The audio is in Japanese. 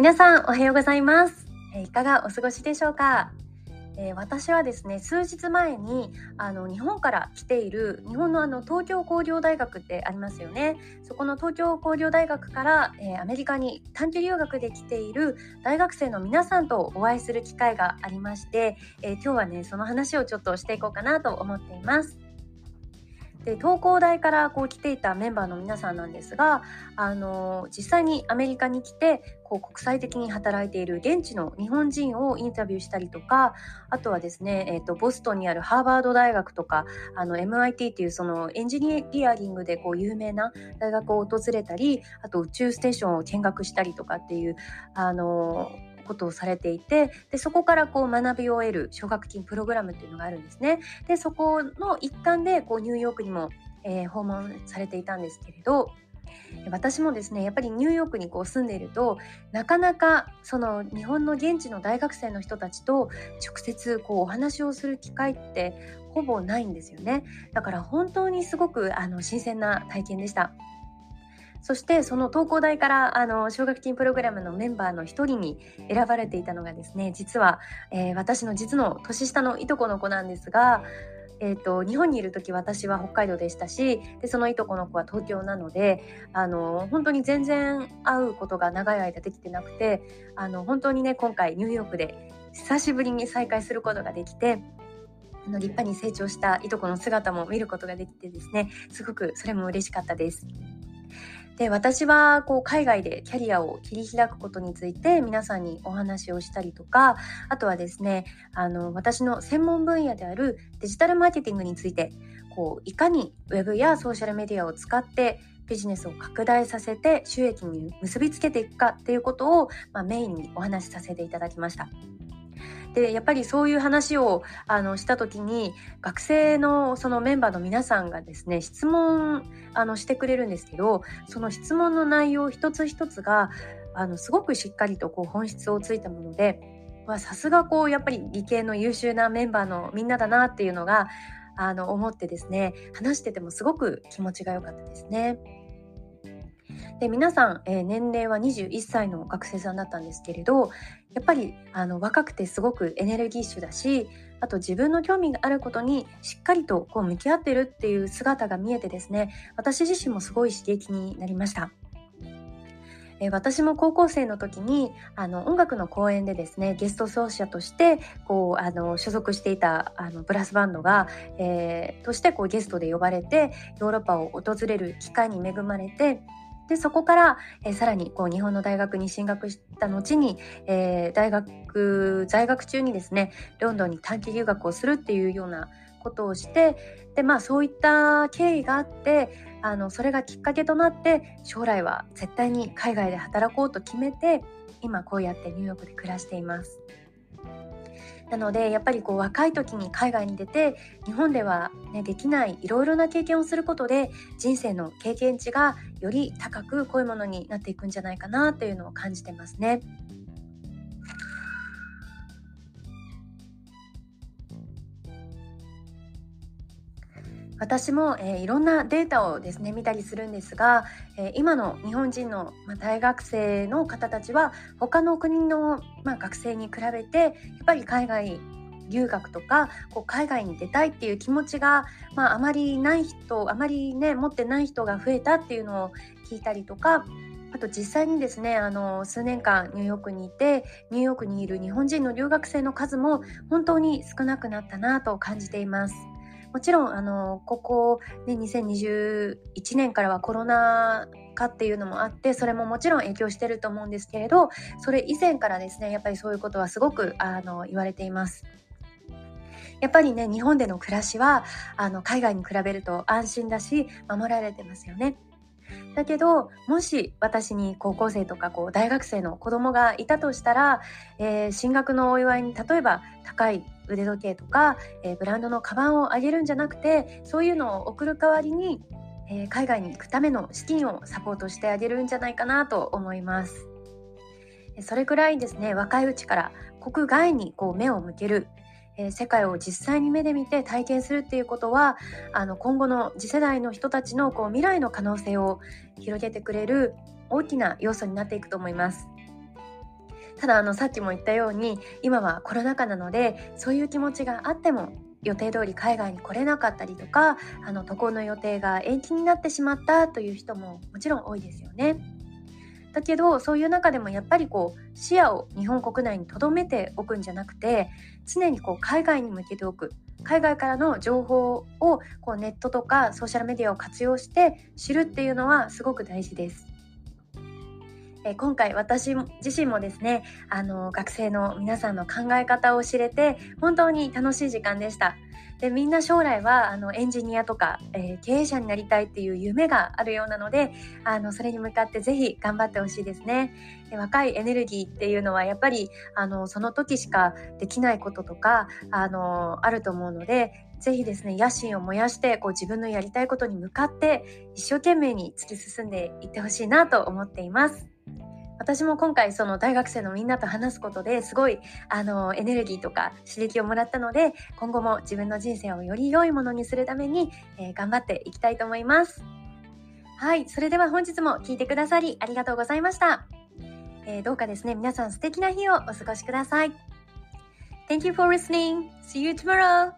皆さんおはようございます、えいかがお過ごしでしょうか、えー、私はですね数日前にあの日本から来ている日本のあの東京工業大学ってありますよね。そこの東京工業大学から、えー、アメリカに短期留学で来ている大学生の皆さんとお会いする機会がありまして、えー、今日はねその話をちょっとしていこうかなと思っています。で東工大からこう来ていたメンバーの皆さんなんですがあの実際にアメリカに来てこう国際的に働いている現地の日本人をインタビューしたりとかあとはですね、えーと、ボストンにあるハーバード大学とかあの MIT っていうそのエンジニアリングでこう有名な大学を訪れたりあと宇宙ステーションを見学したりとかっていうあのことをされていてでそこからこう学びを得る奨学金プログラムっていうのがあるんですね。でそこの一環でこうニューヨークにも、えー、訪問されていたんですけれど私もですねやっぱりニューヨークにこう住んでいるとなかなかその日本の現地の大学生の人たちと直接こうお話をする機会ってほぼないんですよねだから本当にすごくあの新鮮な体験でした。そしてその東工大からあの奨学金プログラムのメンバーの一人に選ばれていたのがですね実は、えー、私の実の年下のいとこの子なんですが、えーと、日本にいる時私は北海道でしたしでそのいとこの子は東京なのであの本当に全然会うことが長い間できてなくてあの本当にね今回ニューヨークで久しぶりに再会することができてあの立派に成長したいとこの姿も見ることができてですねすごくそれも嬉しかったです。で私はこう海外でキャリアを切り開くことについて皆さんにお話をしたりとかあとはですねあの私の専門分野であるデジタルマーケティングについてこういかに Web やソーシャルメディアを使ってビジネスを拡大させて収益に結びつけていくかっていうことを、まあ、メインにお話しさせていただきました。でやっぱりそういう話をあのした時に学生のそのメンバーの皆さんがですね質問あのしてくれるんですけどその質問の内容一つ一つがあのすごくしっかりとこう本質をついたものでさすがこうやっぱり理系の優秀なメンバーのみんなだなっていうのがあの思ってですね話しててもすごく気持ちが良かったですね。で皆さん、えー、年齢は21歳の学生さんだったんですけれどやっぱりあの若くてすごくエネルギッシュだしあと自分の興味があることにしっかりとこう向き合ってるっていう姿が見えてですね私自身もすごい刺激になりました。え私も高校生の時にあの音楽の公演でですねゲスト奏者としてこうあの所属していたあのブラスバンドが、えー、としてこうゲストで呼ばれてヨーロッパを訪れる機会に恵まれてでそこから、えー、さらにこう日本の大学に進学した後に、えー、大学在学中にですねロンドンに短期留学をするっていうようなことをしてでまあそういった経緯があってあのそれがきっかけとなって将来は絶対に海外で働こうと決めて今こうやってニューヨークで暮らしています。なのでやっぱりこう若い時に海外に出て日本では、ね、できないいろいろな経験をすることで人生の経験値がより高く濃いものになっていくんじゃないかなというのを感じてますね。私も、えー、いろんなデータをですね見たりするんですが、えー、今の日本人の、まあ、大学生の方たちは他の国の、まあ、学生に比べてやっぱり海外留学とかこう海外に出たいっていう気持ちが、まあ、あまりない人あまりね持ってない人が増えたっていうのを聞いたりとかあと実際にですねあの数年間ニューヨークにいてニューヨークにいる日本人の留学生の数も本当に少なくなったなと感じています。もちろんあのここ、ね、2021年からはコロナ禍っていうのもあってそれももちろん影響してると思うんですけれどそれ以前からですねやっぱりそういうことはすごくあの言われています。やっぱりね日本での暮らしはあの海外に比べると安心だし守られてますよね。だけどもし私に高校生とかこう大学生の子供がいたとしたら、えー、進学のお祝いに例えば高い腕時計とか、えー、ブランドのカバンをあげるんじゃなくてそういうのを送る代わりに、えー、海外に行くための資金をサポートしてあげるんじゃないかなと思います。それくらいですね若いうちから国外にこう目を向けるえ世界を実際に目で見て体験するっていうことはあの今後の次世代の人たちのこう未来の可能性を広げてくれる大きな要素になっていくと思います。ただあのさっきも言ったように今はコロナ禍なのでそういう気持ちがあっても予定通り海外に来れなかったりとかあの渡航の予定が延期になってしまったという人ももちろん多いですよね。だけどそういう中でもやっぱりこう視野を日本国内に留めておくんじゃなくて常にこう海外に向けておく海外からの情報をこうネットとかソーシャルメディアを活用して知るっていうのはすごく大事です。え今回私自身もですねあの学生の皆さんの考え方を知れて本当に楽しい時間でした。でみんな将来はあのエンジニアとか、えー、経営者になりたいっていう夢があるようなのであのそれに向かってぜひ頑張ってほしいですねで若いエネルギーっていうのはやっぱりあのその時しかできないこととかあのあると思うのでぜひですね野心を燃やしてこう自分のやりたいことに向かって一生懸命に突き進んでいってほしいなと思っています。私も今回その大学生のみんなと話すことですごいあのエネルギーとか刺激をもらったので今後も自分の人生をより良いものにするために、えー、頑張っていきたいと思います。はい、それでは本日も聞いてくださりありがとうございました。えー、どうかですね、皆さん素敵な日をお過ごしください。Thank you for listening. See you tomorrow.